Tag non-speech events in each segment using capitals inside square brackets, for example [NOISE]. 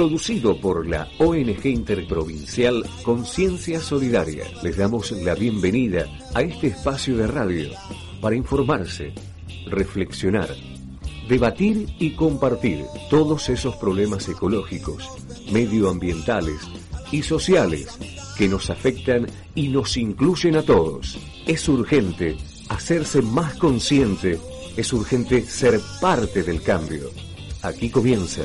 Producido por la ONG Interprovincial Conciencia Solidaria. Les damos la bienvenida a este espacio de radio para informarse, reflexionar, debatir y compartir todos esos problemas ecológicos, medioambientales y sociales que nos afectan y nos incluyen a todos. Es urgente hacerse más consciente, es urgente ser parte del cambio. Aquí comienza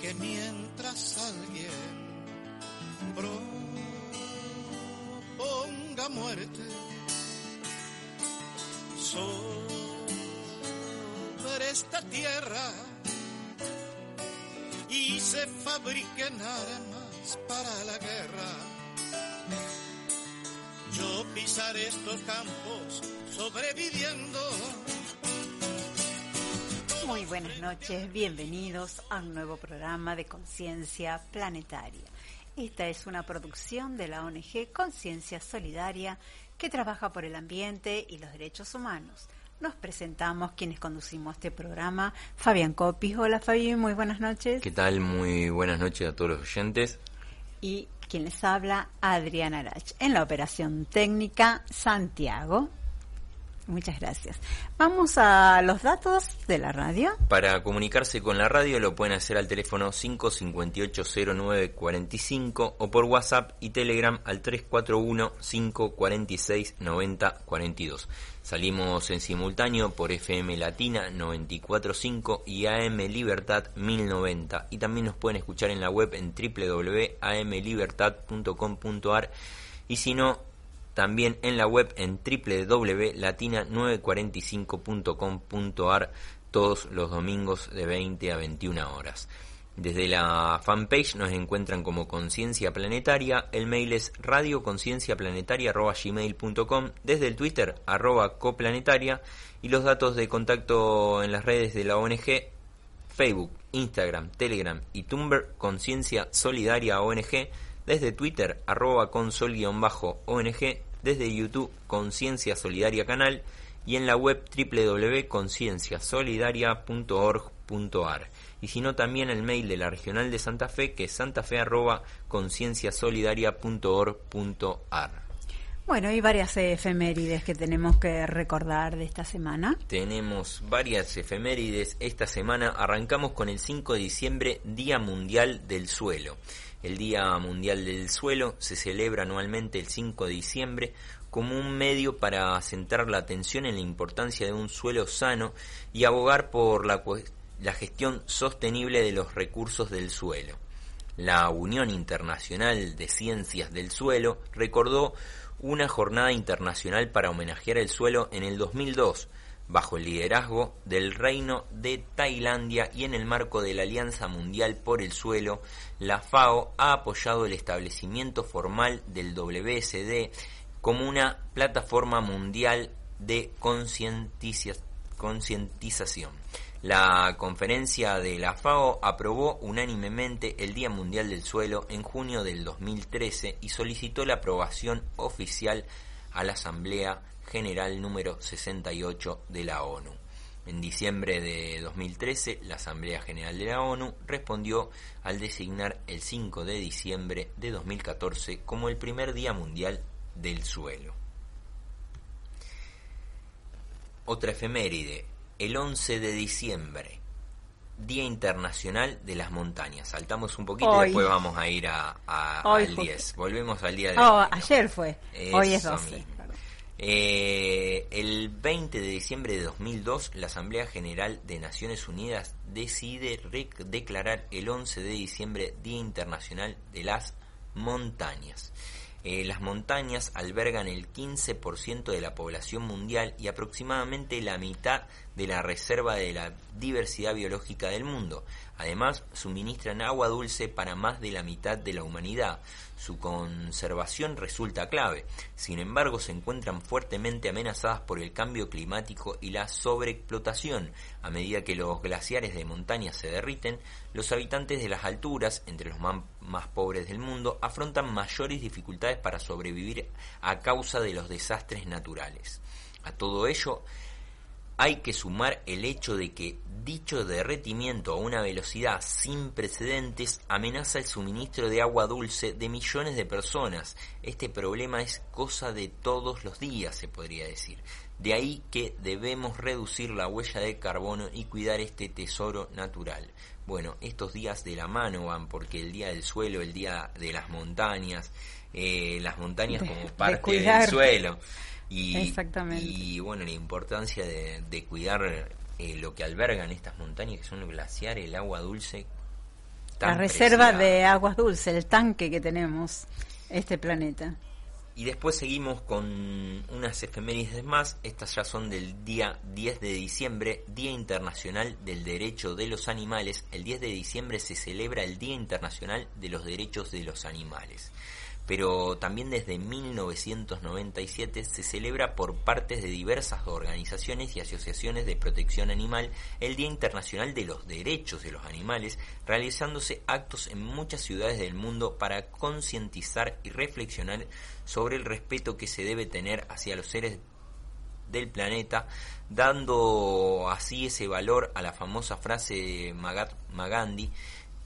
que mientras alguien proponga muerte sobre esta tierra y se fabriquen armas para la guerra. Yo pisaré estos campos sobreviviendo. Muy buenas noches, bienvenidos a un nuevo programa de Conciencia Planetaria. Esta es una producción de la ONG Conciencia Solidaria que trabaja por el ambiente y los derechos humanos nos presentamos quienes conducimos este programa. Fabián Copis. Hola Fabi, muy buenas noches. ¿Qué tal? Muy buenas noches a todos los oyentes y quien les habla, Adriana Arach. En la operación técnica, Santiago. Muchas gracias. Vamos a los datos de la radio. Para comunicarse con la radio lo pueden hacer al teléfono 558-0945 o por WhatsApp y Telegram al 341-546-9042. Salimos en simultáneo por FM Latina 945 y AM Libertad 1090 y también nos pueden escuchar en la web en www.amlibertad.com.ar y si no también en la web en www.latina945.com.ar todos los domingos de 20 a 21 horas. Desde la fanpage nos encuentran como Conciencia Planetaria, el mail es radioconcienciaplanetaria.gmail.com, desde el Twitter arroba coplanetaria y los datos de contacto en las redes de la ONG, Facebook, Instagram, Telegram y Tumblr, Conciencia Solidaria ONG, desde Twitter arroba consol-ONG desde YouTube Conciencia Solidaria Canal y en la web www.concienciasolidaria.org.ar y sino también el mail de la Regional de Santa Fe que es santafe.concienciasolidaria.org.ar. Bueno, hay varias efemérides que tenemos que recordar de esta semana. Tenemos varias efemérides. Esta semana arrancamos con el 5 de diciembre, Día Mundial del Suelo. El Día Mundial del Suelo se celebra anualmente el 5 de diciembre como un medio para centrar la atención en la importancia de un suelo sano y abogar por la, la gestión sostenible de los recursos del suelo. La Unión Internacional de Ciencias del Suelo recordó una jornada internacional para homenajear el suelo en el 2002, bajo el liderazgo del Reino de Tailandia y en el marco de la Alianza Mundial por el Suelo, la FAO ha apoyado el establecimiento formal del WSD como una plataforma mundial de concientización. La conferencia de la FAO aprobó unánimemente el Día Mundial del Suelo en junio del 2013 y solicitó la aprobación oficial a la Asamblea General número 68 de la ONU. En diciembre de 2013, la Asamblea General de la ONU respondió al designar el 5 de diciembre de 2014 como el primer Día Mundial del Suelo. Otra efeméride, el 11 de diciembre, Día Internacional de las Montañas. Saltamos un poquito y después vamos a ir a, al 10. Volvemos al día de oh, ayer fue. Hoy es 12. Eh, el 20 de diciembre de 2002, la Asamblea General de Naciones Unidas decide declarar el 11 de diciembre Día Internacional de las Montañas. Eh, las montañas albergan el 15% de la población mundial y aproximadamente la mitad de la reserva de la diversidad biológica del mundo. Además, suministran agua dulce para más de la mitad de la humanidad. Su conservación resulta clave. Sin embargo, se encuentran fuertemente amenazadas por el cambio climático y la sobreexplotación. A medida que los glaciares de montaña se derriten, los habitantes de las alturas, entre los más pobres del mundo, afrontan mayores dificultades para sobrevivir a causa de los desastres naturales. A todo ello, hay que sumar el hecho de que dicho derretimiento a una velocidad sin precedentes amenaza el suministro de agua dulce de millones de personas. Este problema es cosa de todos los días, se podría decir. De ahí que debemos reducir la huella de carbono y cuidar este tesoro natural. Bueno, estos días de la mano van porque el día del suelo, el día de las montañas, eh, las montañas como parte del suelo. Y, Exactamente. y bueno, la importancia de, cuidar eh, lo que albergan estas montañas, que son los glaciares, el agua dulce. la reserva de aguas dulces, el tanque que tenemos, este planeta. Y después seguimos con unas efemérides más. Estas ya son del día 10 de diciembre, Día Internacional del Derecho de los Animales. El 10 de diciembre se celebra el Día Internacional de los Derechos de los Animales pero también desde 1997 se celebra por partes de diversas organizaciones y asociaciones de protección animal el Día Internacional de los Derechos de los Animales, realizándose actos en muchas ciudades del mundo para concientizar y reflexionar sobre el respeto que se debe tener hacia los seres del planeta, dando así ese valor a la famosa frase de Mahatma Gandhi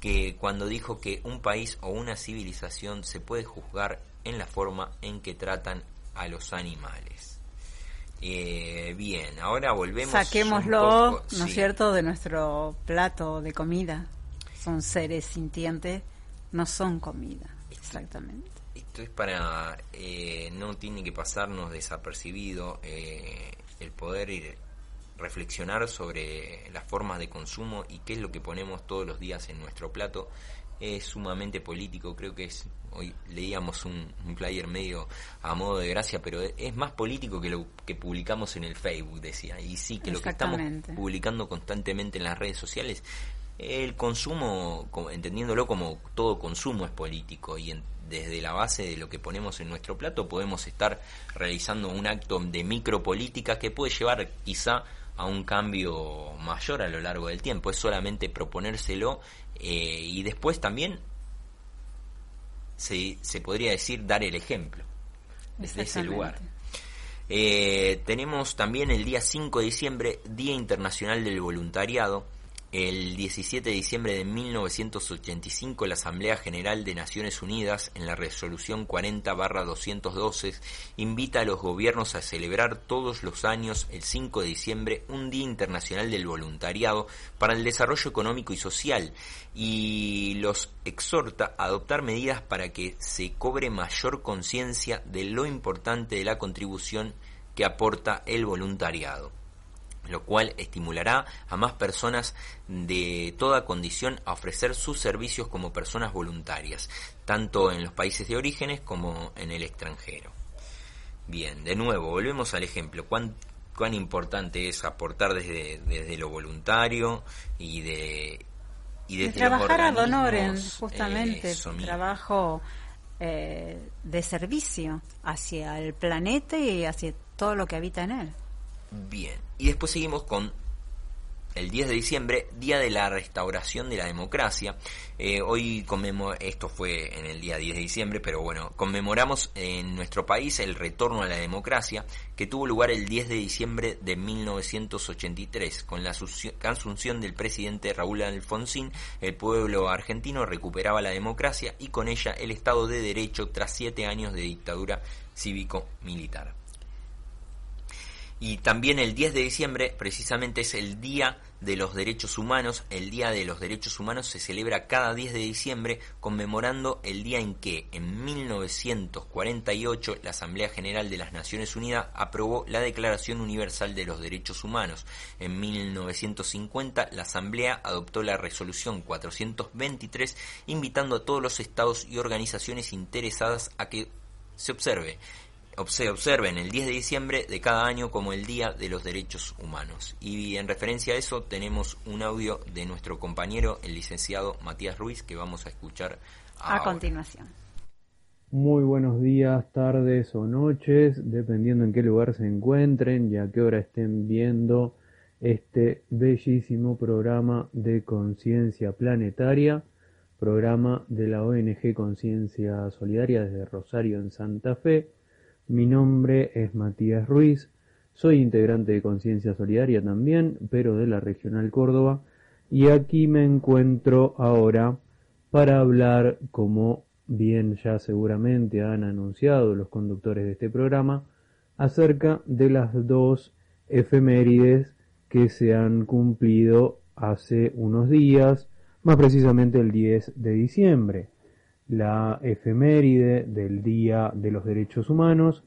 que cuando dijo que un país o una civilización se puede juzgar en la forma en que tratan a los animales. Eh, bien, ahora volvemos. Saquémoslo, ¿no es cierto?, de nuestro plato de comida. Son seres sintientes, no son comida, exactamente. Esto es para, eh, no tiene que pasarnos desapercibido eh, el poder ir reflexionar sobre las formas de consumo y qué es lo que ponemos todos los días en nuestro plato es sumamente político, creo que es, hoy leíamos un, un, flyer medio a modo de gracia, pero es más político que lo que publicamos en el Facebook, decía, y sí, que lo que estamos publicando constantemente en las redes sociales, el consumo, entendiéndolo como todo consumo es político y desde la base de lo que ponemos en nuestro plato podemos estar realizando un acto de micropolítica que puede llevar quizá a un cambio mayor a lo largo del tiempo. Es solamente proponérselo eh, y después también se, se, podría decir dar el ejemplo desde ese lugar. Eh, tenemos también el día 5 de diciembre, Día Internacional del Voluntariado. El 17 de diciembre de 1985, la Asamblea General de Naciones Unidas, en la resolución 40-212, invita a los gobiernos a celebrar todos los años, el 5 de diciembre, un Día Internacional del Voluntariado para el Desarrollo Económico y Social y los exhorta a adoptar medidas para que se cobre mayor conciencia de lo importante de la contribución que aporta el voluntariado lo cual estimulará a más personas de toda condición a ofrecer sus servicios como personas voluntarias, tanto en los países de orígenes como en el extranjero. Bien, de nuevo, volvemos al ejemplo. ¿Cuán, cuán importante es aportar desde, desde lo voluntario y de... Y desde trabajar a honorem, justamente, trabajo eh, de servicio hacia el planeta y hacia todo lo que habita en él. Bien, y después seguimos con el 10 de diciembre, Día de la Restauración de la Democracia. Eh, hoy esto fue en el día 10 de diciembre, pero bueno, conmemoramos en nuestro país el retorno a la democracia que tuvo lugar el 10 de diciembre de 1983. Con la asunción del presidente Raúl Alfonsín, el pueblo argentino recuperaba la democracia y con ella el Estado de Derecho tras siete años de dictadura cívico-militar. Y también el 10 de diciembre precisamente es el Día de los Derechos Humanos. El Día de los Derechos Humanos se celebra cada 10 de diciembre conmemorando el día en que en 1948 la Asamblea General de las Naciones Unidas aprobó la Declaración Universal de los Derechos Humanos. En 1950 la Asamblea adoptó la Resolución 423 invitando a todos los estados y organizaciones interesadas a que se observe se observen el 10 de diciembre de cada año como el Día de los Derechos Humanos. Y en referencia a eso tenemos un audio de nuestro compañero, el licenciado Matías Ruiz, que vamos a escuchar a continuación. Muy buenos días, tardes o noches, dependiendo en qué lugar se encuentren y a qué hora estén viendo este bellísimo programa de conciencia planetaria, programa de la ONG Conciencia Solidaria desde Rosario en Santa Fe mi nombre es Matías Ruiz, soy integrante de Conciencia Solidaria también, pero de la Regional Córdoba, y aquí me encuentro ahora para hablar, como bien ya seguramente han anunciado los conductores de este programa, acerca de las dos efemérides que se han cumplido hace unos días, más precisamente el 10 de diciembre la efeméride del Día de los Derechos Humanos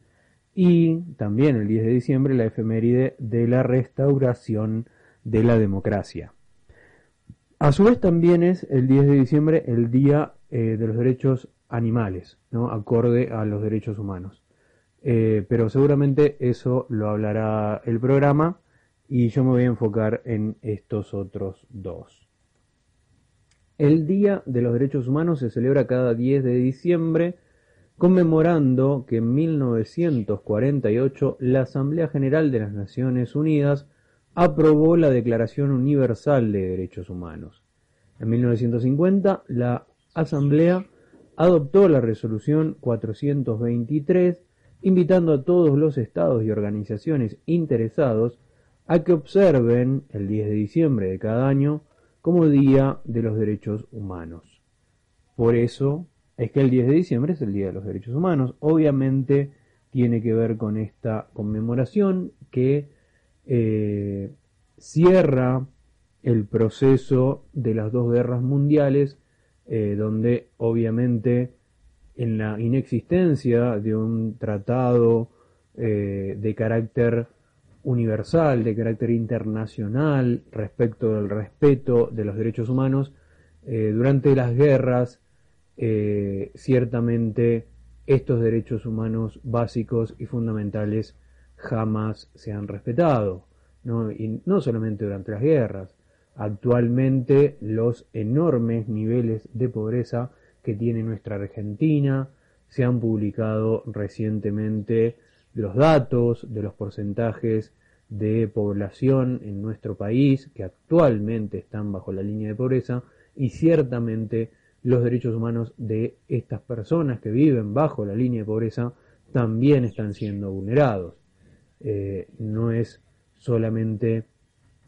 y también el 10 de diciembre la efeméride de la restauración de la democracia. A su vez también es el 10 de diciembre el Día eh, de los Derechos Animales, ¿no? acorde a los derechos humanos. Eh, pero seguramente eso lo hablará el programa y yo me voy a enfocar en estos otros dos. El Día de los Derechos Humanos se celebra cada 10 de diciembre, conmemorando que en 1948 la Asamblea General de las Naciones Unidas aprobó la Declaración Universal de Derechos Humanos. En 1950 la Asamblea adoptó la resolución 423 invitando a todos los estados y organizaciones interesados a que observen el 10 de diciembre de cada año como Día de los Derechos Humanos. Por eso es que el 10 de diciembre es el Día de los Derechos Humanos. Obviamente tiene que ver con esta conmemoración que eh, cierra el proceso de las dos guerras mundiales, eh, donde obviamente en la inexistencia de un tratado eh, de carácter universal, de carácter internacional respecto del respeto de los derechos humanos, eh, durante las guerras eh, ciertamente estos derechos humanos básicos y fundamentales jamás se han respetado. ¿no? Y no solamente durante las guerras, actualmente los enormes niveles de pobreza que tiene nuestra Argentina, se han publicado recientemente los datos, de los porcentajes de población en nuestro país que actualmente están bajo la línea de pobreza y ciertamente los derechos humanos de estas personas que viven bajo la línea de pobreza también están siendo vulnerados. Eh, no es solamente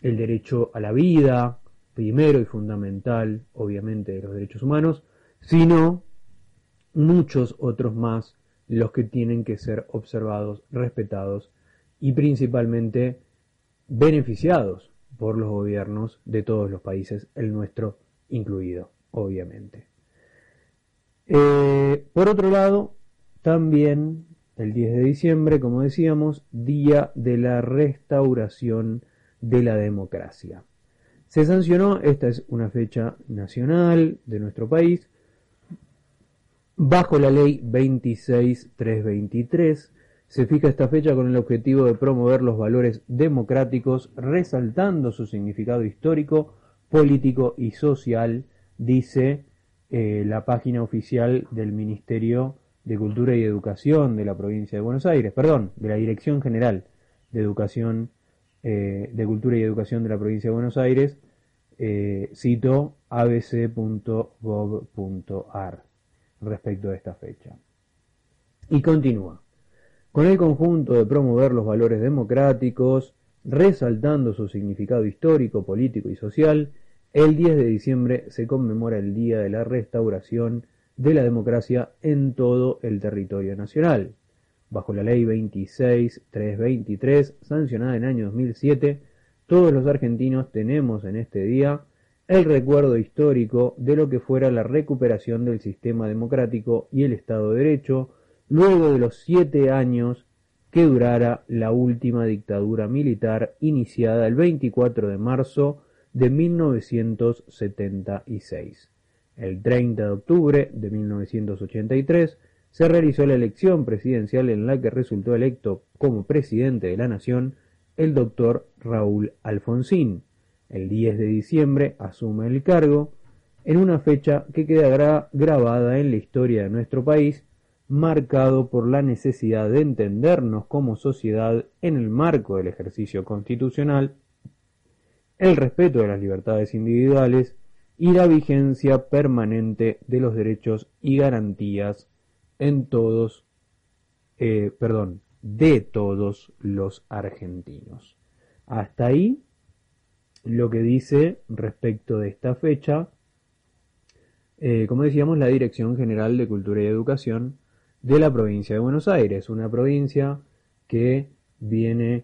el derecho a la vida, primero y fundamental, obviamente, de los derechos humanos, sino muchos otros más los que tienen que ser observados, respetados y principalmente beneficiados por los gobiernos de todos los países, el nuestro incluido, obviamente. Eh, por otro lado, también el 10 de diciembre, como decíamos, Día de la Restauración de la Democracia. Se sancionó, esta es una fecha nacional de nuestro país, bajo la ley 26323, se fija esta fecha con el objetivo de promover los valores democráticos, resaltando su significado histórico, político y social, dice eh, la página oficial del Ministerio de Cultura y Educación de la provincia de Buenos Aires, perdón, de la Dirección General de Educación, eh, de Cultura y Educación de la provincia de Buenos Aires, eh, cito abc.gov.ar respecto a esta fecha. Y continúa. Con el conjunto de promover los valores democráticos, resaltando su significado histórico, político y social, el 10 de diciembre se conmemora el Día de la Restauración de la Democracia en todo el territorio nacional. Bajo la Ley 26323, sancionada en el año 2007, todos los argentinos tenemos en este día el recuerdo histórico de lo que fuera la recuperación del sistema democrático y el Estado de Derecho, luego de los siete años que durara la última dictadura militar iniciada el 24 de marzo de 1976. El 30 de octubre de 1983 se realizó la elección presidencial en la que resultó electo como presidente de la nación el doctor Raúl Alfonsín. El 10 de diciembre asume el cargo en una fecha que queda grabada en la historia de nuestro país, marcado por la necesidad de entendernos como sociedad en el marco del ejercicio constitucional, el respeto de las libertades individuales y la vigencia permanente de los derechos y garantías en todos, eh, perdón, de todos los argentinos. Hasta ahí lo que dice respecto de esta fecha, eh, como decíamos, la Dirección General de Cultura y Educación de la provincia de Buenos Aires, una provincia que viene,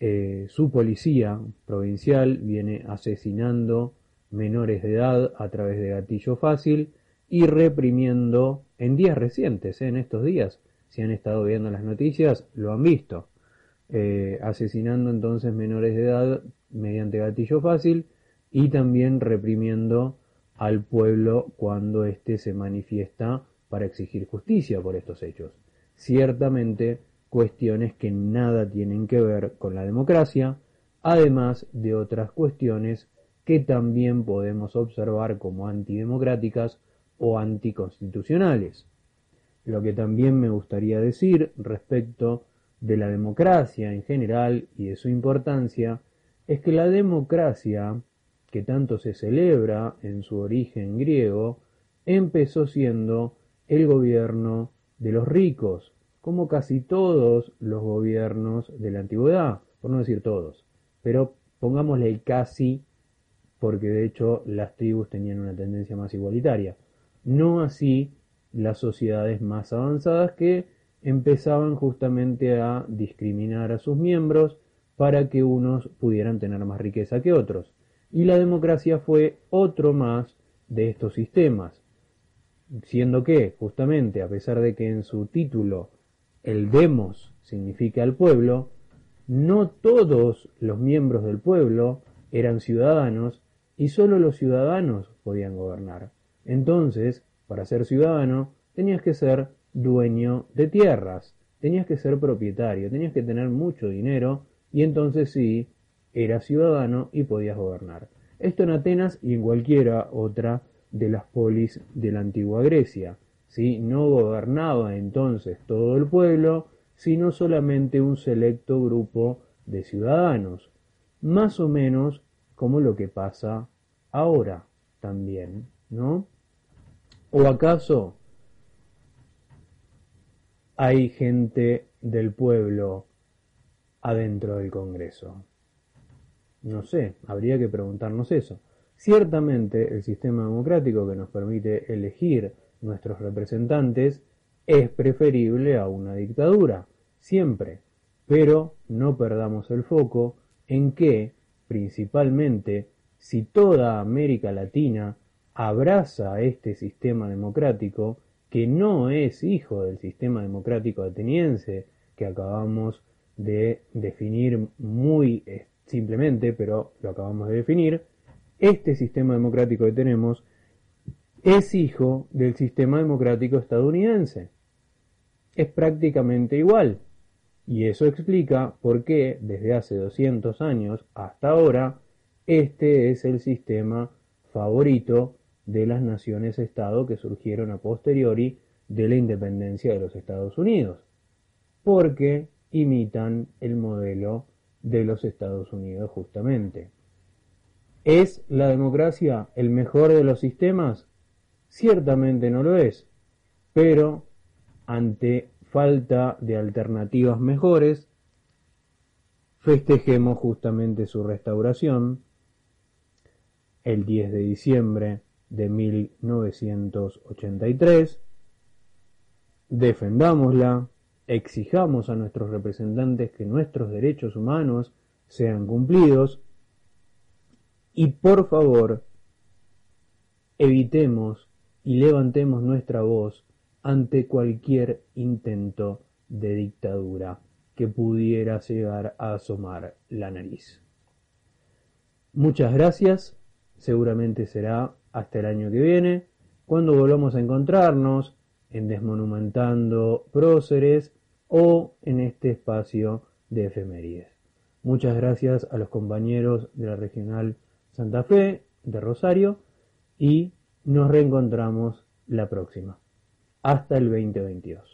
eh, su policía provincial viene asesinando menores de edad a través de gatillo fácil y reprimiendo en días recientes, eh, en estos días, si han estado viendo las noticias, lo han visto, asesinando entonces menores de edad mediante gatillo fácil y también reprimiendo al pueblo cuando éste se manifiesta para exigir justicia por estos hechos. Ciertamente cuestiones que nada tienen que ver con la democracia, además de otras cuestiones que también podemos observar como antidemocráticas o anticonstitucionales. Lo que también me gustaría decir respecto de la democracia en general y de su importancia es que la democracia, que tanto se celebra en su origen griego, empezó siendo el gobierno de los ricos, como casi todos los gobiernos de la antigüedad, por no decir todos, pero pongámosle el casi porque de hecho las tribus tenían una tendencia más igualitaria. No así las sociedades más avanzadas que empezaban justamente a discriminar a sus miembros para que unos pudieran tener más riqueza que otros. Y la democracia fue otro más de estos sistemas, siendo que, justamente, a pesar de que en su título el demos significa el pueblo, no todos los miembros del pueblo eran ciudadanos y solo los ciudadanos podían gobernar. Entonces, para ser ciudadano, tenías que ser dueño de tierras, tenías que ser propietario, tenías que tener mucho dinero y entonces sí, eras ciudadano y podías gobernar. Esto en Atenas y en cualquiera otra de las polis de la antigua Grecia. ¿sí? No gobernaba entonces todo el pueblo, sino solamente un selecto grupo de ciudadanos, más o menos como lo que pasa ahora también, ¿no? ¿O acaso hay gente del pueblo adentro del Congreso? No sé, habría que preguntarnos eso. Ciertamente el sistema democrático que nos permite elegir nuestros representantes es preferible a una dictadura, siempre, pero no perdamos el foco en que, principalmente, si toda América Latina abraza este sistema democrático, que no es hijo del sistema democrático ateniense que acabamos de definir muy eh, simplemente, pero lo acabamos de definir, este sistema democrático que tenemos es hijo del sistema democrático estadounidense. Es prácticamente igual. Y eso explica por qué desde hace 200 años hasta ahora este es el sistema favorito de las naciones-estado que surgieron a posteriori de la independencia de los Estados Unidos, porque imitan el modelo de los Estados Unidos justamente. ¿Es la democracia el mejor de los sistemas? Ciertamente no lo es, pero ante falta de alternativas mejores, festejemos justamente su restauración el 10 de diciembre de 1983, defendámosla, exijamos a nuestros representantes que nuestros derechos humanos sean cumplidos y por favor evitemos y levantemos nuestra voz ante cualquier intento de dictadura que pudiera llegar a asomar la nariz. Muchas gracias, seguramente será hasta el año que viene, cuando volvamos a encontrarnos en Desmonumentando Próceres o en este espacio de efemérides. Muchas gracias a los compañeros de la Regional Santa Fe de Rosario y nos reencontramos la próxima. Hasta el 2022.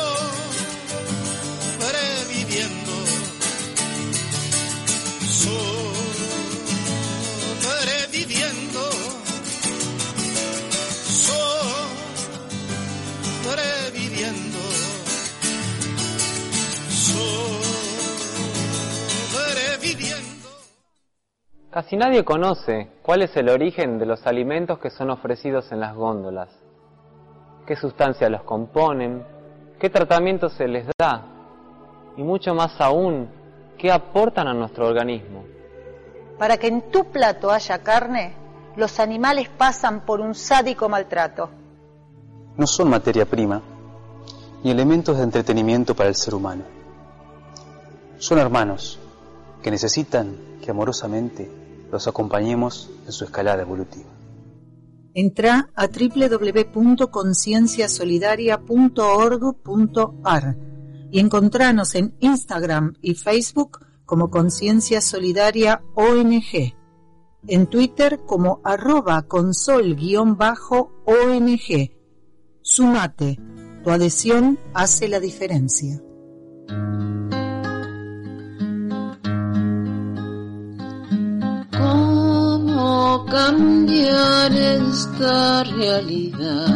Casi nadie conoce cuál es el origen de los alimentos que son ofrecidos en las góndolas, qué sustancias los componen, qué tratamiento se les da y mucho más aún, qué aportan a nuestro organismo. Para que en tu plato haya carne, los animales pasan por un sádico maltrato. No son materia prima ni elementos de entretenimiento para el ser humano. Son hermanos que necesitan que amorosamente los acompañemos en su escalada evolutiva. Entra a www.concienciasolidaria.org.ar y encontranos en Instagram y Facebook como Conciencia Solidaria ONG, en Twitter como arroba consol-ONG. Sumate, tu adhesión hace la diferencia. cómo cambiar esta realidad.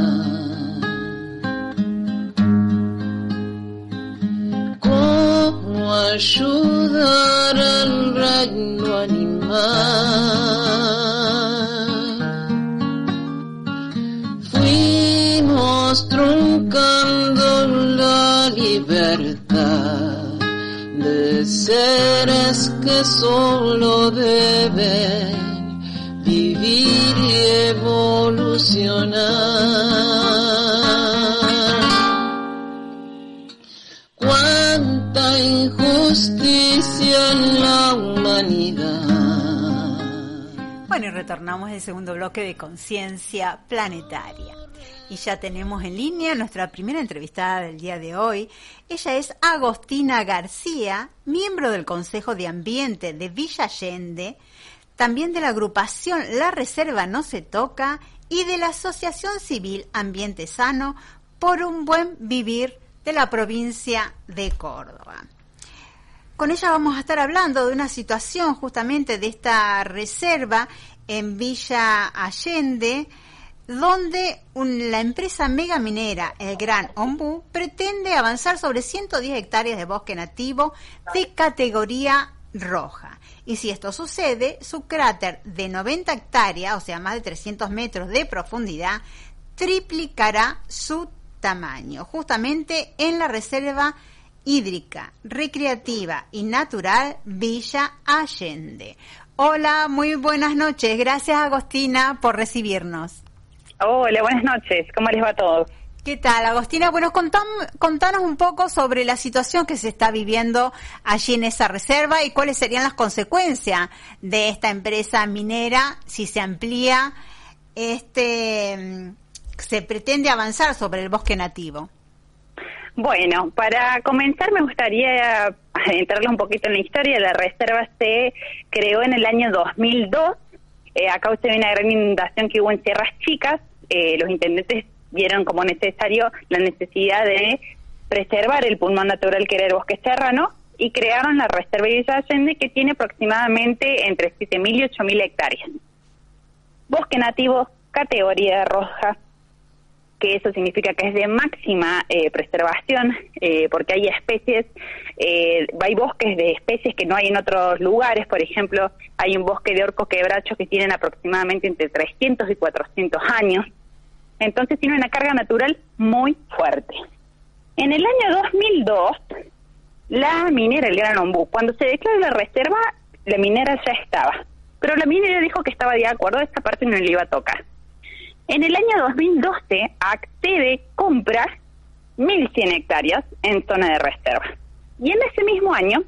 Cómo ayudar al reino animal. Fuimos truncando la libertad de seres que solo deben vivir y. Cuánta injusticia en la humanidad. Bueno, y retornamos al segundo bloque de Conciencia Planetaria. Y ya tenemos en línea nuestra primera entrevistada del día de hoy. Ella es Agostina García, miembro del Consejo de Ambiente de Villa Allende, también de la agrupación La Reserva No Se Toca y de la Asociación Civil Ambiente Sano por un buen vivir de la provincia de Córdoba. Con ella vamos a estar hablando de una situación justamente de esta reserva en Villa Allende, donde la empresa mega minera, el Gran Ombú, pretende avanzar sobre 110 hectáreas de bosque nativo de categoría roja. Y si esto sucede, su cráter de 90 hectáreas, o sea, más de 300 metros de profundidad, triplicará su tamaño, justamente en la reserva hídrica, recreativa y natural Villa Allende. Hola, muy buenas noches. Gracias Agostina por recibirnos. Hola, buenas noches. ¿Cómo les va a todos? ¿Qué tal, Agostina? Bueno, contanos un poco sobre la situación que se está viviendo allí en esa reserva y cuáles serían las consecuencias de esta empresa minera si se amplía, este, se pretende avanzar sobre el bosque nativo. Bueno, para comenzar me gustaría [LAUGHS] adentrarle un poquito en la historia. La reserva se creó en el año 2002 eh, a causa de una gran inundación que hubo en Sierras Chicas. Eh, los intendentes vieron como necesario la necesidad de preservar el pulmón natural que era el bosque serrano y crearon la reserva de Allende que tiene aproximadamente entre 7.000 y 8.000 hectáreas. Bosque nativo, categoría roja, que eso significa que es de máxima eh, preservación, eh, porque hay especies, eh, hay bosques de especies que no hay en otros lugares, por ejemplo, hay un bosque de orcos quebrachos que tienen aproximadamente entre 300 y 400 años, entonces tiene una carga natural muy fuerte. En el año 2002, la minera El Gran Ombú, cuando se declaró la reserva, la minera ya estaba, pero la minera dijo que estaba de acuerdo, esta parte no le iba a tocar. En el año 2012, accede compra 1.100 hectáreas en zona de reserva. Y en ese mismo año,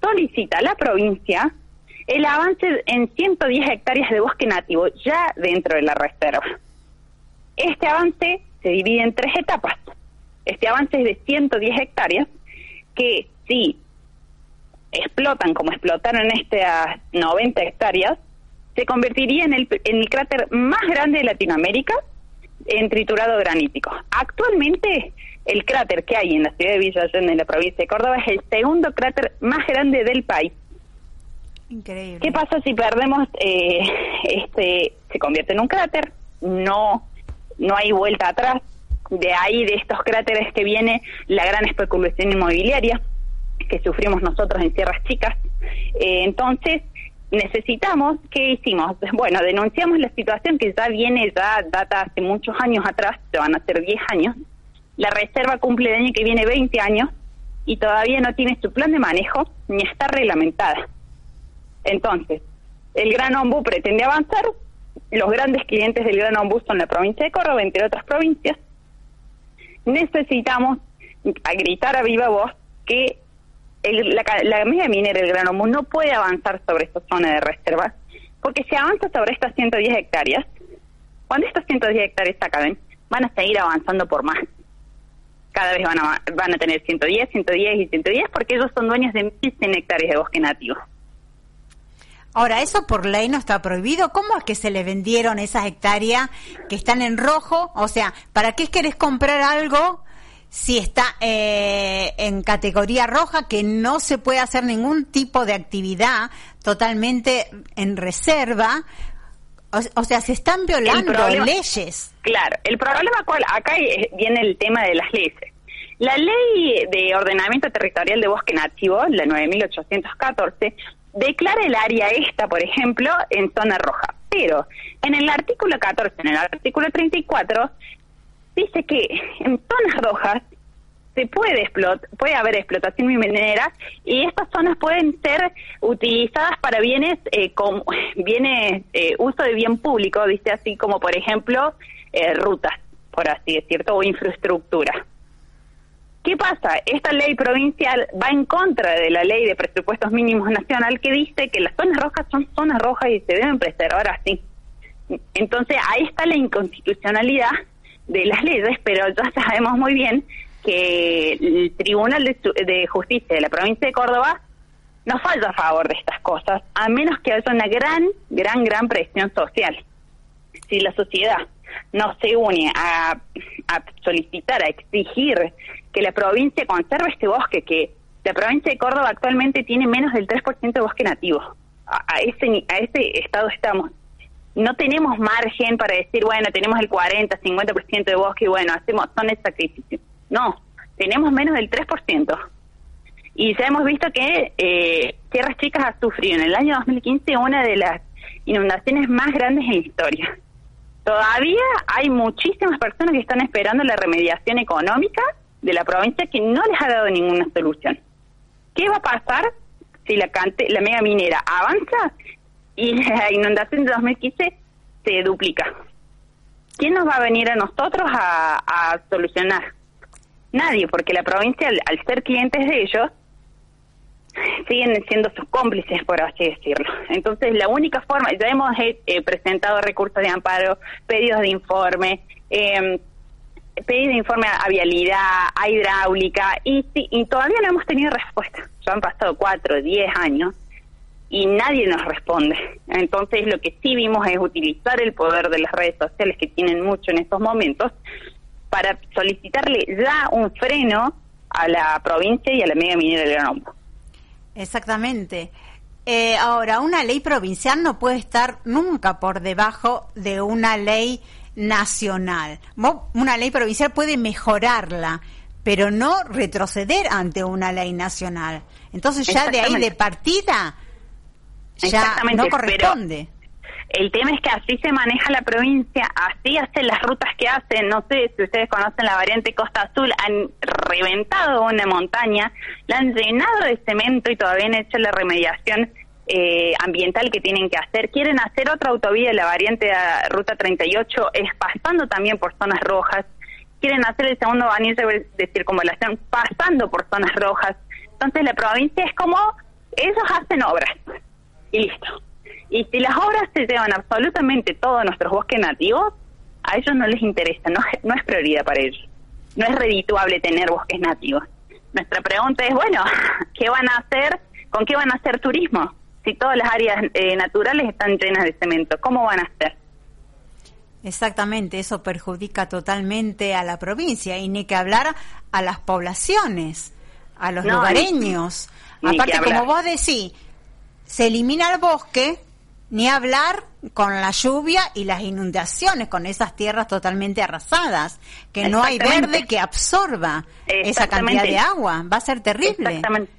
solicita a la provincia el avance en 110 hectáreas de bosque nativo ya dentro de la reserva. Este avance se divide en tres etapas. Este avance es de 110 hectáreas que si explotan como explotaron estas 90 hectáreas, se convertiría en el, en el cráter más grande de Latinoamérica en triturado granítico. Actualmente, el cráter que hay en la ciudad de Villa Allende, en la provincia de Córdoba, es el segundo cráter más grande del país. Increíble. ¿Qué pasa si perdemos eh, este? Se convierte en un cráter, no, no hay vuelta atrás. De ahí, de estos cráteres que viene la gran especulación inmobiliaria que sufrimos nosotros en Sierras Chicas. Eh, entonces, necesitamos, ¿qué hicimos? [LAUGHS] Bueno, denunciamos la situación que ya viene, ya data hace muchos años atrás, se van a ser 10 años. La reserva cumple el año que viene 20 años y todavía no tiene su plan de manejo ni está reglamentada. Entonces, el Gran Ombú pretende avanzar, los grandes clientes del Gran Ombú son la provincia de Córdoba, entre otras provincias. Necesitamos a gritar a viva voz que el, la, la mega minera del Gran Ombú no puede avanzar sobre esta zona de reserva, porque si avanza sobre estas 110 hectáreas, cuando estas 110 hectáreas acaben, van a seguir avanzando por más. Cada vez van a, van a tener 110, 110 y 110, porque ellos son dueños de 1.100 hectáreas de bosque nativo. Ahora, eso por ley no está prohibido. ¿Cómo es que se le vendieron esas hectáreas que están en rojo? O sea, ¿para qué querés comprar algo si está eh, en categoría roja que no se puede hacer ningún tipo de actividad totalmente en reserva? O, o sea, se están violando problema- leyes. Claro, el problema cuál, acá viene el tema de las leyes. La ley de ordenamiento territorial de bosque nativo, la 9814, declara el área esta, por ejemplo, en zona roja. Pero en el artículo 14, en el artículo 34, dice que en zonas rojas se puede explot puede haber explotación minera y estas zonas pueden ser utilizadas para bienes eh, como [LAUGHS] bienes eh, uso de bien público, viste así como por ejemplo eh, rutas, por así decirlo, o infraestructura. ¿Qué pasa? Esta ley provincial va en contra de la ley de presupuestos mínimos nacional que dice que las zonas rojas son zonas rojas y se deben preservar así. Entonces ahí está la inconstitucionalidad de las leyes, pero ya sabemos muy bien que el Tribunal de, Justicia de la provincia de Córdoba no falla a favor de estas cosas, a menos que haya una gran, gran, gran presión social. Si la sociedad no se une a, solicitar, a exigir que la provincia conserve este bosque, que la provincia de Córdoba actualmente tiene menos del 3% de bosque nativo. A, a, ese, a ese estado estamos no tenemos margen para decir, bueno, tenemos el 40, 50% de bosque y bueno, hacemos son el sacrificio. No, tenemos menos del 3%. Y ya hemos visto que eh, Tierras Chicas ha sufrido en el año 2015 una de las inundaciones más grandes en la historia. Todavía hay muchísimas personas que están esperando la remediación económica de la provincia que no les ha dado ninguna solución. ¿Qué va a pasar si la, cante, la mega minera avanza y [LAUGHS] la inundación de 2015 se duplica. ¿Quién nos va a venir a nosotros a, solucionar? Nadie, porque la provincia, al, ser clientes de ellos, siguen siendo sus cómplices, por así decirlo. Entonces, la única forma, ya hemos eh, presentado recursos de amparo, pedidos de informe, eh, pedidos de informe a vialidad, a hidráulica, y, y todavía no hemos tenido respuesta. Ya han pasado cuatro, diez años y nadie nos responde. Entonces lo que sí vimos es utilizar el poder de las redes sociales que tienen mucho en estos momentos para solicitarle ya un freno a la provincia y a la mega minera de León. Exactamente. Eh, ahora, una ley provincial no puede estar nunca por debajo de una ley nacional. Una ley provincial puede mejorarla, pero no retroceder ante una ley nacional. Entonces ya de ahí de partida Exactamente, no corresponde. El tema es que así se maneja la provincia, así hacen las rutas que hacen, no sé si ustedes conocen la variante Costa Azul, han reventado una montaña, la han llenado de cemento y todavía han hecho la remediación eh, ambiental que tienen que hacer. Quieren hacer otra autovía, la variante Ruta 38, es pasando también por zonas rojas. Quieren hacer el segundo anillo de circunvalación pasando por zonas rojas. Entonces la provincia es como ellos hacen obras y listo. Y si las obras se llevan absolutamente todos nuestros bosques nativos, a ellos no les interesa, no, no es prioridad para ellos. No es redituable tener bosques nativos. Nuestra pregunta es, bueno, [LAUGHS] ¿qué van a hacer? ¿Con qué van a hacer turismo? Si todas las áreas eh, naturales están llenas de cemento, ¿cómo van a hacer? Exactamente, eso perjudica totalmente a la provincia y ni que hablar a las poblaciones, a los lugareños. Aparte, como vos decís, se elimina el bosque, ni hablar con la lluvia y las inundaciones, con esas tierras totalmente arrasadas, que no hay verde que absorba esa cantidad de agua. Va a ser terrible. Exactamente.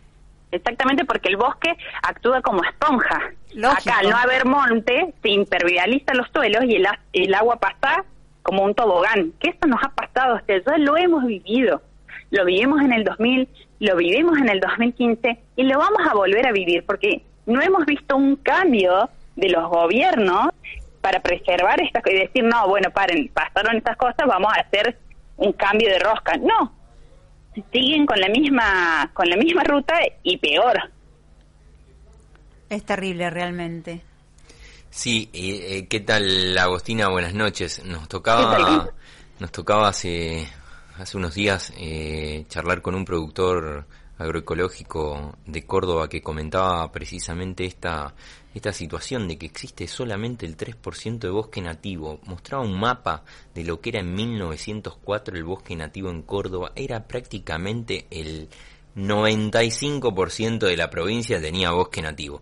Exactamente porque el bosque actúa como esponja. Acá, al no haber monte, se impermeabiliza los suelos y el, el agua pasa como un tobogán. Que esto nos ha pasado, o ya lo hemos vivido. Lo vivimos en el 2000, lo vivimos en el 2015 y lo vamos a volver a vivir porque no hemos visto un cambio de los gobiernos para preservar estas cosas y decir, no, bueno, paren, pasaron estas cosas, vamos a hacer un cambio de rosca. No, siguen con la misma, con la misma ruta y peor. Es terrible realmente. Sí, eh, ¿qué tal Agostina? Buenas noches. Nos tocaba, nos tocaba hace, hace unos días eh, charlar con un productor agroecológico de Córdoba que comentaba precisamente esta, esta situación de que existe solamente el 3% de bosque nativo. Mostraba un mapa de lo que era en 1904 el bosque nativo en Córdoba. Era prácticamente el 95% de la provincia tenía bosque nativo.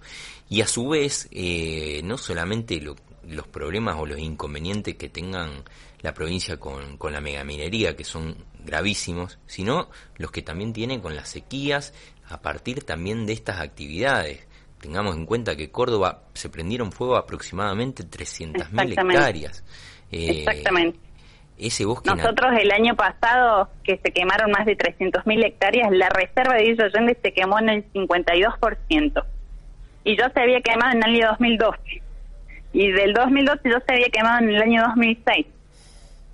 Y a su vez, eh, no solamente los problemas o los inconvenientes que tengan la provincia con, con la megaminería, que son gravísimos, sino los que también tienen con las sequías a partir también de estas actividades. Tengamos en cuenta que Córdoba se prendieron fuego aproximadamente 300.000 hectáreas. Eh, Exactamente. ese bosque Nosotros el año pasado, que se quemaron más de 300.000 hectáreas, la reserva de Villa Allende se quemó en el 52%. Y yo se había quemado en el año 2012. Y del 2012 yo se había quemado en el año 2006.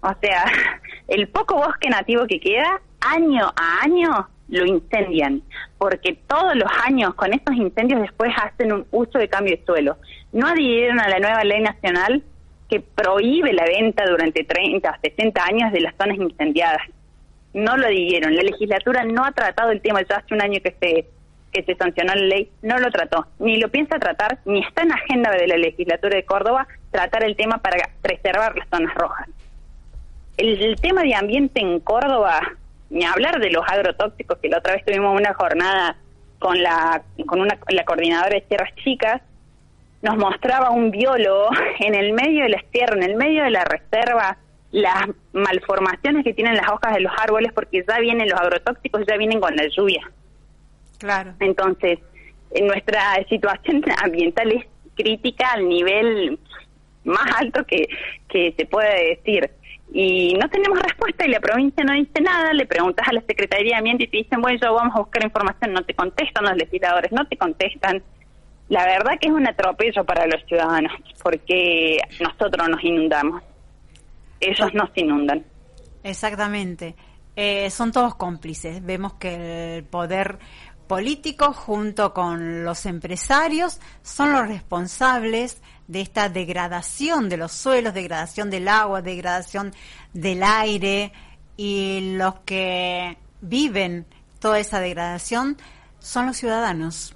O sea, [LAUGHS] el poco bosque nativo que queda, año a año lo incendian, porque todos los años con estos incendios después hacen un uso de cambio de suelo. No adhirieron a la nueva ley nacional que prohíbe la venta durante 30, 60 años de las zonas incendiadas. No lo adhirieron. La legislatura no ha tratado el tema, ya hace un año que se que se sancionó la ley, no lo trató, ni lo piensa tratar, ni está en agenda de la legislatura de Córdoba tratar el tema para preservar las zonas rojas. El tema de ambiente en Córdoba, ni hablar de los agrotóxicos, que la otra vez tuvimos una jornada con la, con una, la coordinadora de tierras chicas, nos mostraba un biólogo [LAUGHS] en el medio de las tierras, en el medio de la reserva, las malformaciones que tienen las hojas de los árboles, porque ya vienen los agrotóxicos, ya vienen con la lluvia. Claro. Entonces, en nuestra situación [LAUGHS] ambiental es crítica al nivel más alto que, que se puede decir. Y no tenemos respuesta y la provincia no dice nada, le preguntas a la Secretaría de Ambiente y te dicen, bueno, yo vamos a buscar información, no te contestan los legisladores, no te contestan. La verdad que es un atropello para los ciudadanos, porque nosotros nos inundamos, ellos nos inundan. Exactamente. Eh, son todos cómplices. Vemos que el poder político junto con los empresarios son los responsables de esta degradación de los suelos, degradación del agua, degradación del aire y los que viven toda esa degradación son los ciudadanos.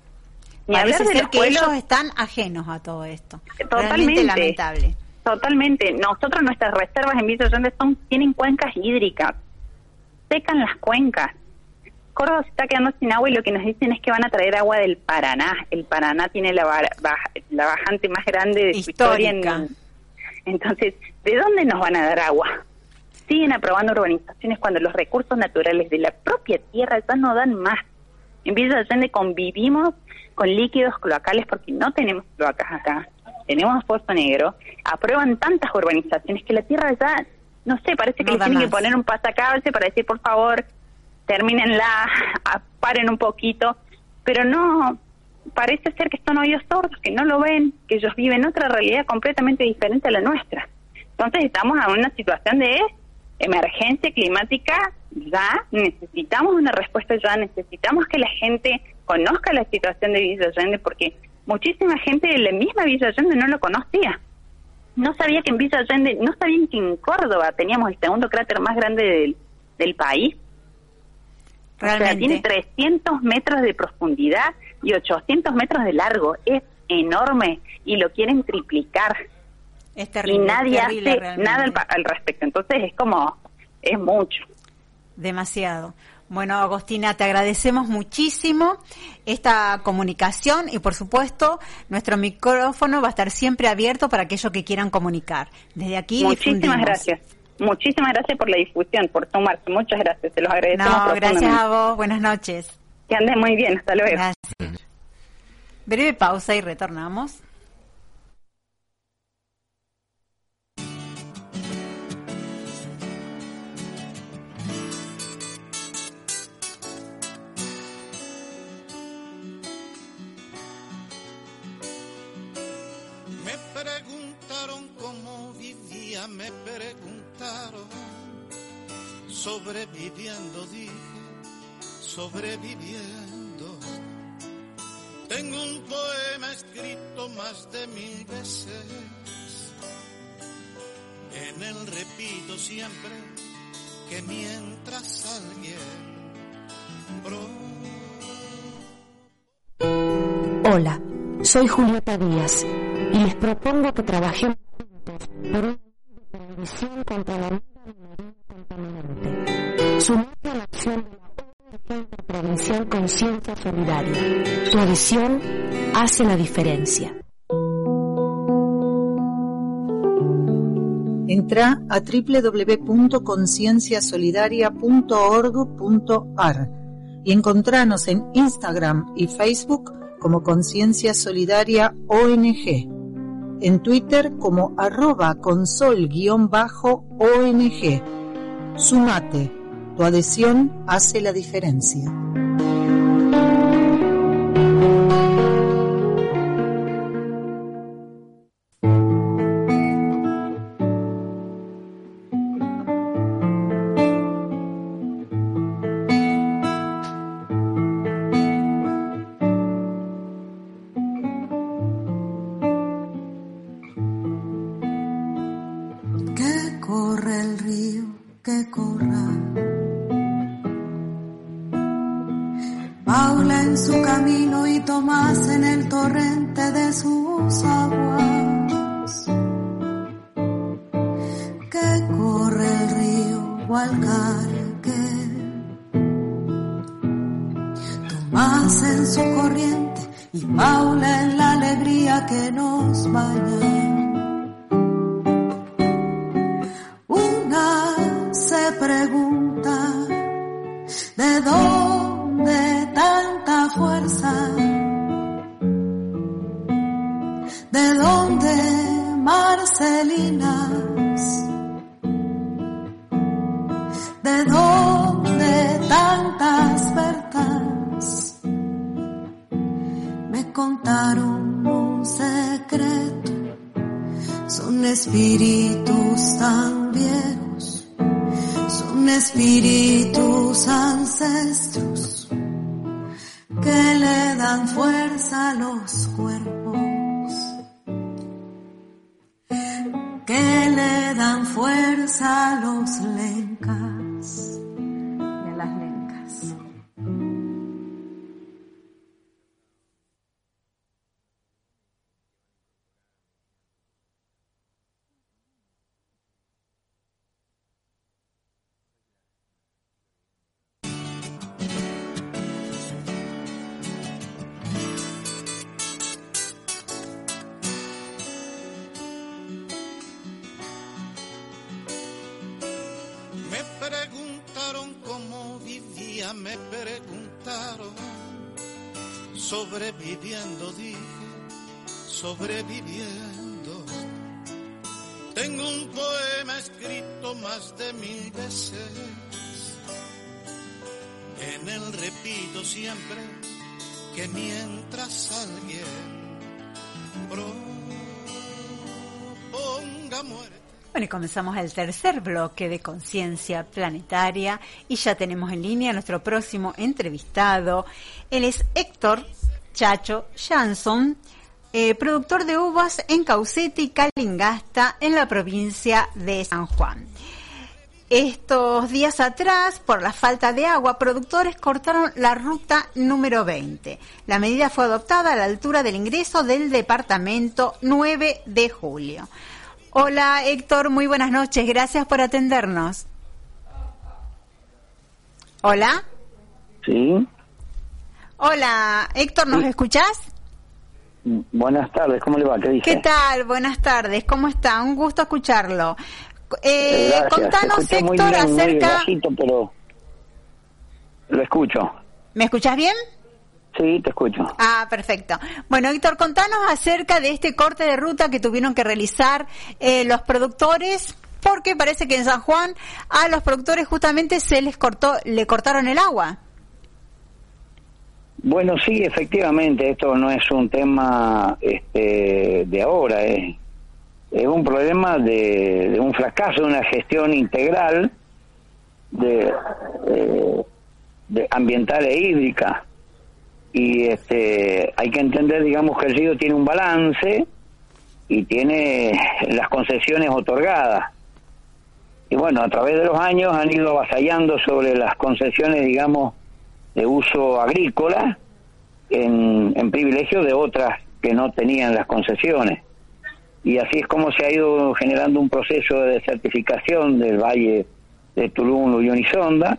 Ni Parece hablar de ser que pueblos- ellos están ajenos a todo esto. Totalmente. Realmente lamentable. Totalmente. Nosotros nuestras reservas en Villa Allende son tienen cuencas hídricas. Secan las cuencas. Córdoba se está quedando sin agua y lo que nos dicen es que van a traer agua del Paraná. El Paraná tiene la, baja- la bajante más grande de su historia. en- entonces, ¿de dónde nos van a dar agua? Siguen aprobando urbanizaciones cuando los recursos naturales de la propia tierra ya no dan más. En Villa Allende convivimos con líquidos cloacales porque no tenemos cloacas acá. Tenemos Pozo Negro. Aprueban tantas urbanizaciones que la tierra ya, no sé, parece que No le tienen que más. poner un pasacalle para decir, por favor, termínenla, a- [LAUGHS] paren un poquito. Pero no, parece ser que son oídos sordos, que no lo ven, que ellos viven otra realidad completamente diferente a la nuestra. Entonces estamos en una situación de emergencia climática ya, necesitamos una respuesta ya, necesitamos que la gente conozca la situación de Villa Allende porque muchísima gente de la misma Villa Allende no lo conocía. No sabía que en Villa Allende, no sabían que en Córdoba teníamos el segundo cráter más grande del, del país. O sea, Realmente. tiene 300 metros de profundidad y 800 metros de largo. Es enorme y lo quieren triplicar. Es y terrible. nadie terrible hace realmente. nada al, al respecto. Entonces es como, es mucho. Demasiado. Bueno, Agostina, te agradecemos muchísimo esta comunicación y, por supuesto, nuestro micrófono va a estar siempre abierto para aquellos que quieran comunicar. Desde aquí Muchísimas gracias. Muchísimas gracias por la difusión, por sumarse. Muchas gracias. Se los agradecemos No, gracias a vos. Buenas noches. Que anden muy bien. Hasta luego. Gracias. Breve pausa y retornamos. Me preguntaron cómo vivía, me preguntaron. Sobreviviendo, dije, sobreviviendo. Tengo un poema escrito más de mil veces. En él repito siempre que mientras alguien Hola, soy Julieta Díaz y les propongo que trabajemos juntos por una televisión contra la minería contaminante. Sumate a la acción de la ONG Interprovincial Conciencia Solidaria. Tu adhesión hace la diferencia. Entra a www.concienciasolidaria.org.ar y encontranos en Instagram y Facebook como Conciencia Solidaria ONG. En Twitter como arroba consol-ong. Sumate, tu adhesión hace la diferencia. Bueno, y comenzamos el tercer bloque de Conciencia Planetaria y ya tenemos en línea a nuestro próximo entrevistado. Él es Héctor Chacho Jansson, eh, productor de uvas en Caucete y Calingasta en la provincia de San Juan. Estos días atrás, por la falta de agua, productores cortaron la ruta número 20. La medida fue adoptada a la altura del ingreso del departamento 9 de julio. Hola Héctor, muy buenas noches, gracias por atendernos. Hola. Sí, Hola Héctor, ¿nos escuchás? buenas tardes, ¿cómo le va? ¿Qué dice? ¿Qué tal? Buenas tardes, ¿cómo está? Un gusto escucharlo. Eh, Gracias, contanos escucha muy Héctor bien, muy acerca... bajito, pero lo escucho. ¿Me escuchás bien? Sí, te escucho. Ah, perfecto. Bueno, Héctor, contanos acerca de este corte de ruta que tuvieron que realizar eh, los productores, porque parece que en San Juan a los productores justamente se les cortó, le cortaron el agua. Bueno, sí, efectivamente, esto no es un tema este, de ahora, es, es un problema de, de un fracaso de una gestión integral de, eh, de ambiental e hídrica. Y este, hay que entender, digamos, que el río tiene un balance y tiene las concesiones otorgadas. Y bueno, a través de los años han ido avasallando sobre las concesiones, digamos, de uso agrícola en, en privilegio de otras que no tenían las concesiones. Y así es como se ha ido generando un proceso de desertificación del valle de Tulum, Luyón y Sonda,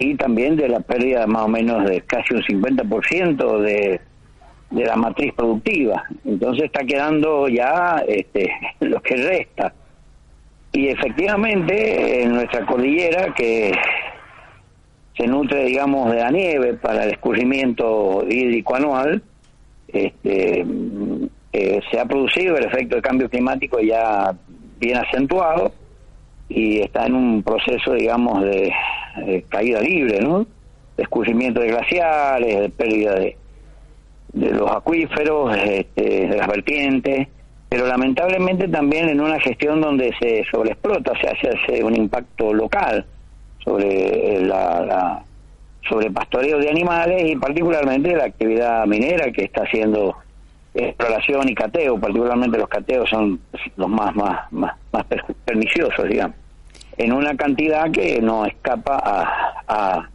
y también de la pérdida más o menos de casi un 50% de, de la matriz productiva. Entonces está quedando ya este, [LAUGHS] lo que resta. Y efectivamente en nuestra cordillera, que se nutre, digamos, de la nieve para el escurrimiento hídrico anual, este, eh, se ha producido el efecto de cambio climático ya bien acentuado y está en un proceso, digamos, de, caída libre, ¿no? De escurrimiento de glaciares, de pérdida de, de los acuíferos, este, de las vertientes, pero lamentablemente también en una gestión donde se sobreexplota, se hace, hace un impacto local sobre la, la sobre pastoreo de animales y particularmente la actividad minera que está haciendo exploración y cateo, particularmente los cateos son los más más más, más perniciosos, digamos, en una cantidad que no escapa a,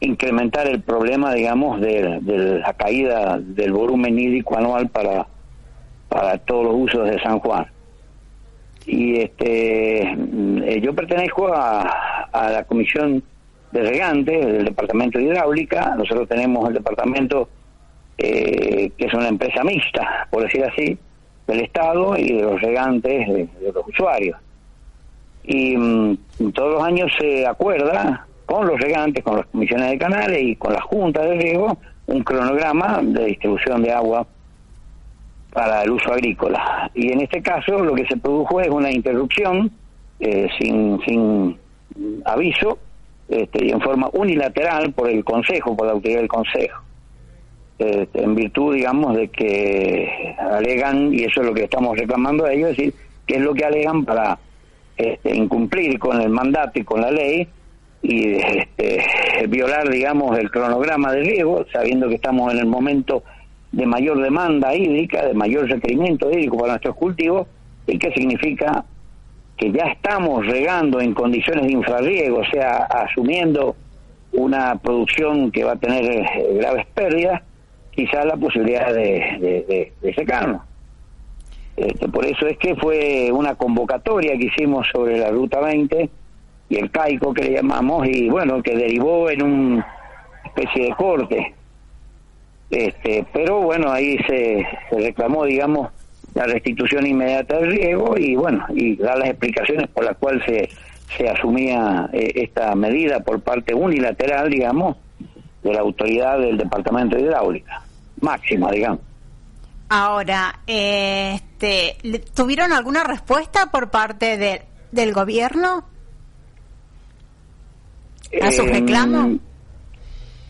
incrementar el problema, digamos, de, de, la caída del volumen hídrico anual para para todos los usos de San Juan. Y este eh, yo pertenezco a, a la comisión de regantes del departamento de hidráulica, nosotros tenemos el departamento eh, que es una empresa mixta, por decir así, del Estado y de los regantes de, de los usuarios. Y mm, todos los años se acuerda con los regantes, con las comisiones de canales y con la junta de riego un cronograma de distribución de agua para el uso agrícola. Y en este caso lo que se produjo es una interrupción eh, sin, sin aviso este, y en forma unilateral por el Consejo, por la autoridad del Consejo. Este, en virtud, digamos, de que alegan, y eso es lo que estamos reclamando a ellos, es decir, que es lo que alegan para este, incumplir con el mandato y con la ley y este, violar, digamos, el cronograma de riego, sabiendo que estamos en el momento de mayor demanda hídrica, de mayor requerimiento hídrico para nuestros cultivos, y que significa que ya estamos regando en condiciones de infrarriego, o sea, asumiendo una producción que va a tener eh, graves pérdidas, quizás la posibilidad de, de, de, secarnos. Este, por eso es que fue una convocatoria que hicimos sobre la Ruta 20 y el CAICO que le llamamos, y bueno, que derivó en una especie de corte. Este, pero bueno, ahí se, se reclamó, digamos, la restitución inmediata del riego y bueno, y dar las explicaciones por las cuales se, se asumía eh, esta medida por parte unilateral, digamos, de la autoridad del Departamento de Hidráulica, máxima, digamos. Ahora, este, ¿tuvieron alguna respuesta por parte de, del gobierno a sus Eh, reclamos?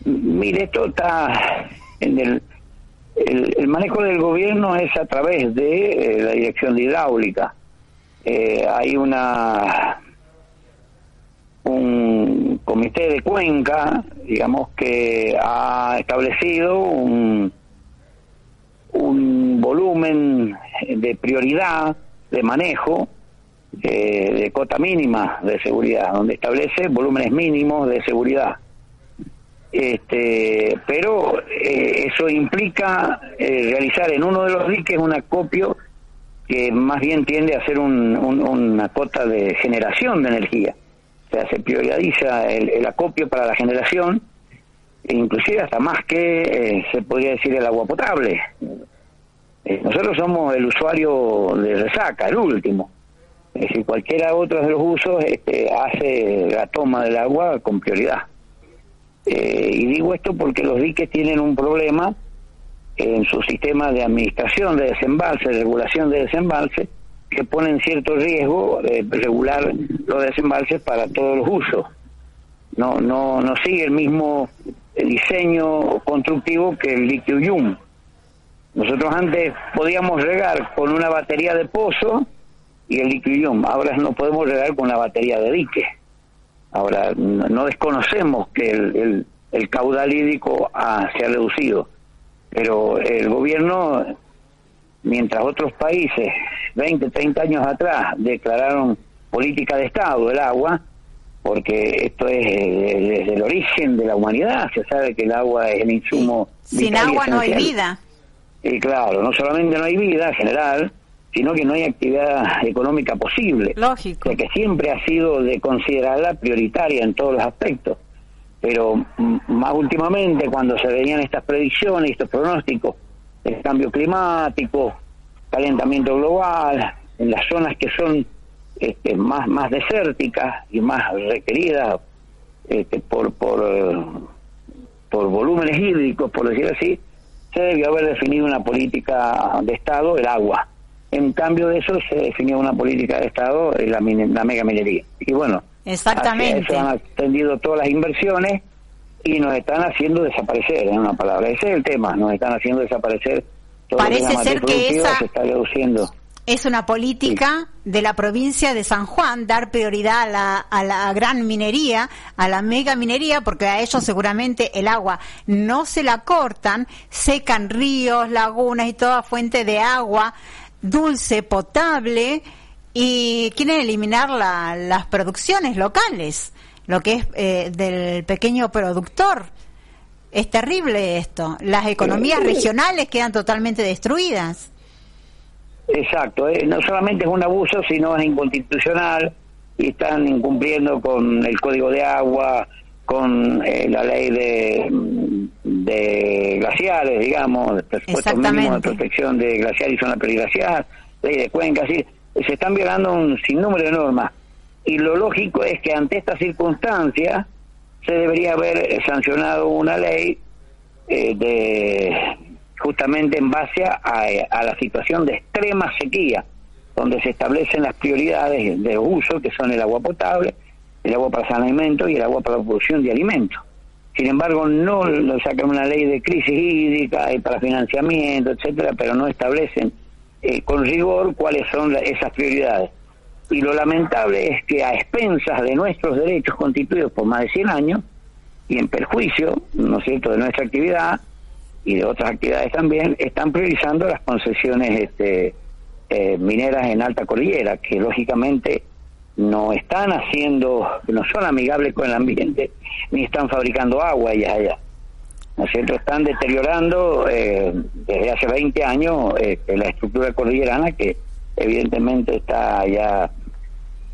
Mire, esto está en el, el, el manejo del gobierno es a través de eh, la dirección de hidráulica. Eh, hay una un comité de cuenca, digamos que ha establecido un un volumen de prioridad de manejo eh, de cota mínima de seguridad, donde establece volúmenes mínimos de seguridad. Este, pero eh, eso implica eh, realizar en uno de los diques un acopio que más bien tiende a ser un, un- una cota de generación de energía. O sea, se prioriza el, acopio para la generación, inclusive hasta más que eh, se podría decir el agua potable. Eh, nosotros somos el usuario de resaca, el último. Es decir, cualquiera otro de los usos este, hace la toma del agua con prioridad. Eh, y digo esto porque los diques tienen un problema en su sistema de administración de desembalse, de regulación de desembalse, que ponen cierto riesgo de regular los desembalses para todos los usos. No, no, no sigue el mismo eh, diseño constructivo que el litio yum. Nosotros antes podíamos regar con una batería de pozo y el litio yum. Ahora no podemos regar con una batería de dique. Ahora, no no desconocemos que el, el- el caudal hídrico ha- se ha reducido, pero el gobierno, mientras otros países, 20, 30 años atrás, declararon política de Estado del agua, porque esto es eh, desde el origen de la humanidad, se sabe que el agua es el insumo. Sin vital y agua no hay vida. Y claro, no solamente no hay vida en general, sino que no hay actividad económica posible. Lógico. O sea, que siempre ha sido de considerarla prioritaria en todos los aspectos. Pero mm, más últimamente, cuando se venían estas predicciones, estos pronósticos, el cambio climático, calentamiento global, en las zonas que son este, más, más desérticas y más requeridas este, por, por, por volúmenes hídricos, por decir así, se debió haber definido una política de Estado, el agua. En cambio de eso se definió una política de Estado, la, la mega minería. Y bueno, Exactamente. Eso han atendido todas las inversiones y nos están haciendo desaparecer, en una palabra. Ese es el tema, nos están haciendo desaparecer. Todo Parece ser que esa se está reduciendo. Es una política de la provincia de San Juan dar prioridad a la, a la gran minería, a la mega minería, porque a ellos seguramente el agua no se la cortan, secan ríos, lagunas y toda fuente de agua dulce, potable y quieren eliminar la, las producciones locales, lo que es eh, del pequeño productor. Es terrible esto. Las economías regionales quedan totalmente destruidas. Exacto, eh, no solamente es un abuso, sino es inconstitucional y están incumpliendo con el código de agua, con eh, la ley de, de glaciares, digamos, de presupuesto mínimo de protección de glaciares y zona periglacial, ley de cuencas, así, se están violando un sinnúmero de normas. Y lo lógico es que ante esta circunstancia se debería haber sancionado una ley eh, de justamente en base a, a, la situación de extrema sequía, donde se establecen las prioridades de uso, que son el agua potable, el agua para saneamiento y el agua para la producción de alimentos. Sin embargo, no lo sacan una ley de crisis hídrica y para financiamiento, etcétera, pero no establecen eh, con rigor cuáles son esas prioridades. Y lo lamentable es que a expensas de nuestros derechos constituidos por más de 100 años y en perjuicio, ¿no es cierto?, de nuestra actividad y de otras actividades también, están priorizando las concesiones este, eh, mineras en alta cordillera, que lógicamente no están haciendo, no son amigables con el ambiente, ni están fabricando agua ellas allá. ¿No es cierto? Están deteriorando eh, desde hace 20 años eh, la estructura cordillerana que evidentemente está ya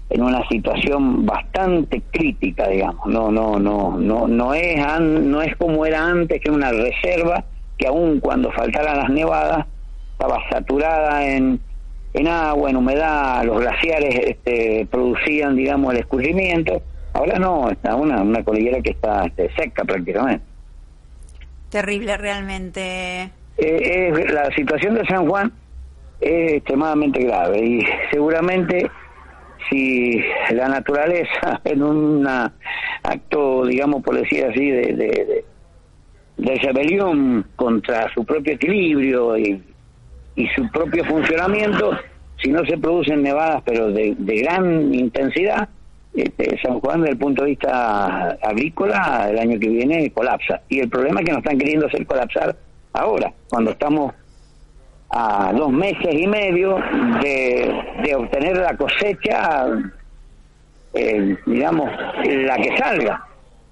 en una situación bastante crítica, digamos. No, no, no, no, no es, no es como era antes que una reserva que aun cuando faltaran las nevadas estaba saturada en en agua, en humedad, los glaciares este, producían, digamos, el escurrimiento. Ahora no, está una, una cordillera que está este, seca prácticamente. Terrible realmente. Eh, la situación de San Juan es extremadamente grave y seguramente si la naturaleza [LAUGHS] en un acto, digamos, por decir así, de, de, de rebelión contra su propio equilibrio y y su propio funcionamiento, si no se producen nevadas, pero de, gran intensidad, este, San Juan desde el punto de vista agrícola el año que viene colapsa. Y el problema es que nos están queriendo hacer colapsar ahora, cuando estamos a dos meses y medio de, obtener la cosecha, eh, digamos, la que salga,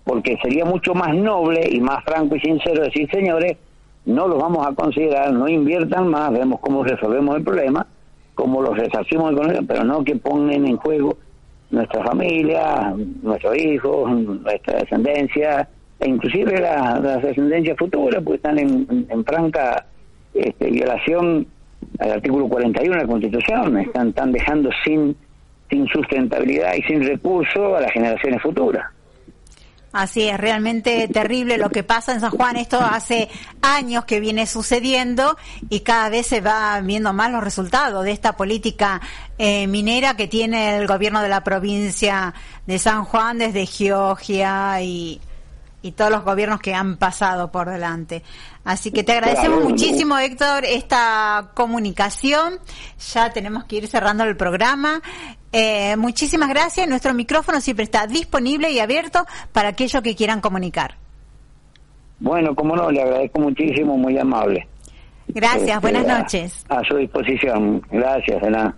porque sería mucho más noble y más franco y sincero decir, señores, no los vamos a considerar, no inviertan más, vemos cómo resolvemos el problema, cómo los resarcimos pero no que pongan en juego nuestra familia, nuestros hijos, nuestra descendencia, e inclusive las la descendencias futuras, porque están en, franca este, violación al artículo 41 de la Constitución, están, están dejando sin, sin sustentabilidad y sin recursos a las generaciones futuras. Así es, realmente terrible lo que pasa en San Juan. Esto hace años que viene sucediendo y cada vez se va viendo más los resultados de esta política eh, minera que tiene el gobierno de la provincia de San Juan desde Georgia y, y todos los gobiernos que han pasado por delante. Así que te agradecemos muchísimo, Héctor, esta comunicación. Ya tenemos que ir cerrando el programa. Eh, muchísimas gracias. Nuestro micrófono siempre está disponible y abierto para aquellos que quieran comunicar. Bueno, como no, le agradezco muchísimo, muy amable. Gracias, este, buenas noches. A, su disposición. Gracias, nada.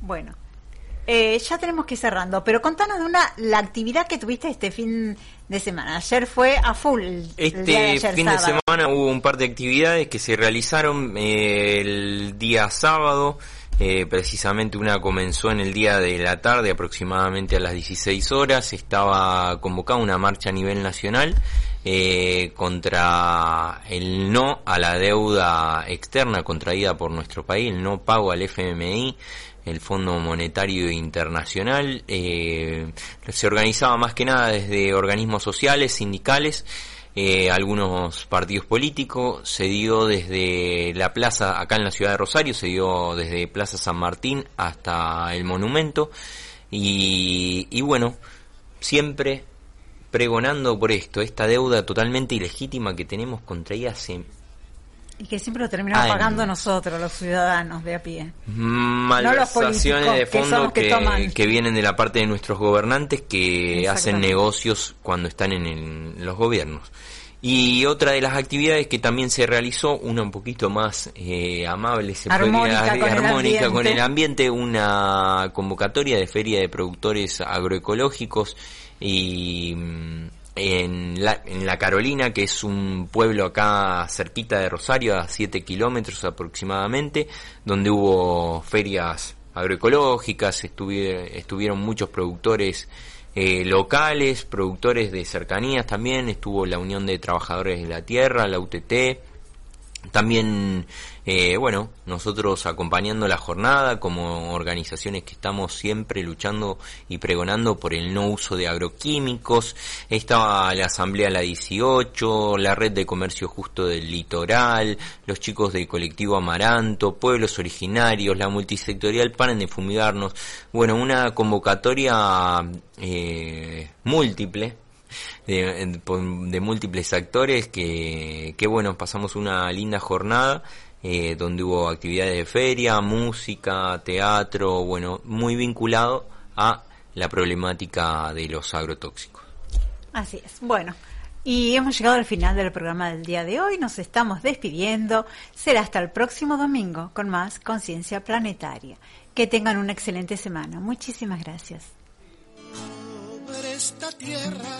Bueno, eh, ya tenemos que ir cerrando, pero contanos de una la actividad que tuviste este fin de semana. Ayer fue a full. Este fin de semana hubo un par de actividades que se realizaron eh, el día sábado. Eh, precisamente una comenzó en el día de la tarde, aproximadamente a las 16 horas. Estaba convocada una marcha a nivel nacional eh, contra el no a la deuda externa contraída por nuestro país, el no pago al FMI el Fondo Monetario Internacional. Eh, se organizaba más que nada desde organismos sociales, sindicales, eh, algunos partidos políticos, se dio desde la plaza, acá en la ciudad de Rosario, se dio desde Plaza San Martín hasta el monumento, y, y bueno, siempre pregonando por esto, esta deuda totalmente ilegítima que tenemos contra ella hace Y que siempre lo terminamos pagando nosotros, los ciudadanos de a pie. malversaciones políticos, de fondo que que, toman. que vienen de la parte de nuestros gobernantes que hacen negocios cuando están en, el- los gobiernos. Y otra de las actividades que también se realizó, una un poquito más eh, amable, se Armónica podría con el armónica con ambiente. el ambiente, una convocatoria de feria de productores agroecológicos y mm, en la, Carolina, que es un pueblo acá cerquita de Rosario, a 7 kilómetros aproximadamente, donde hubo ferias agroecológicas, estuvi- estuvieron muchos productores eh, locales, productores de cercanías también, estuvo la Unión de Trabajadores de la Tierra, la UTT, también, eh, bueno, nosotros acompañando la jornada como organizaciones que estamos siempre luchando y pregonando por el no uso de agroquímicos. Estaba la Asamblea La 18, la Red de Comercio Justo del Litoral, los chicos del colectivo Amaranto, pueblos originarios, la multisectorial Paren de Fumigarnos. Bueno, una convocatoria eh, múltiple de, de múltiples actores que, que bueno, pasamos una linda jornada eh, donde hubo actividades de feria, música, teatro, bueno, muy vinculado a la problemática de los agrotóxicos. Así es. Bueno, y hemos llegado al final del programa del día de hoy. Nos estamos despidiendo. Será hasta el próximo domingo con más Conciencia Planetaria. Que tengan una excelente semana. Muchísimas gracias. sobre esta tierra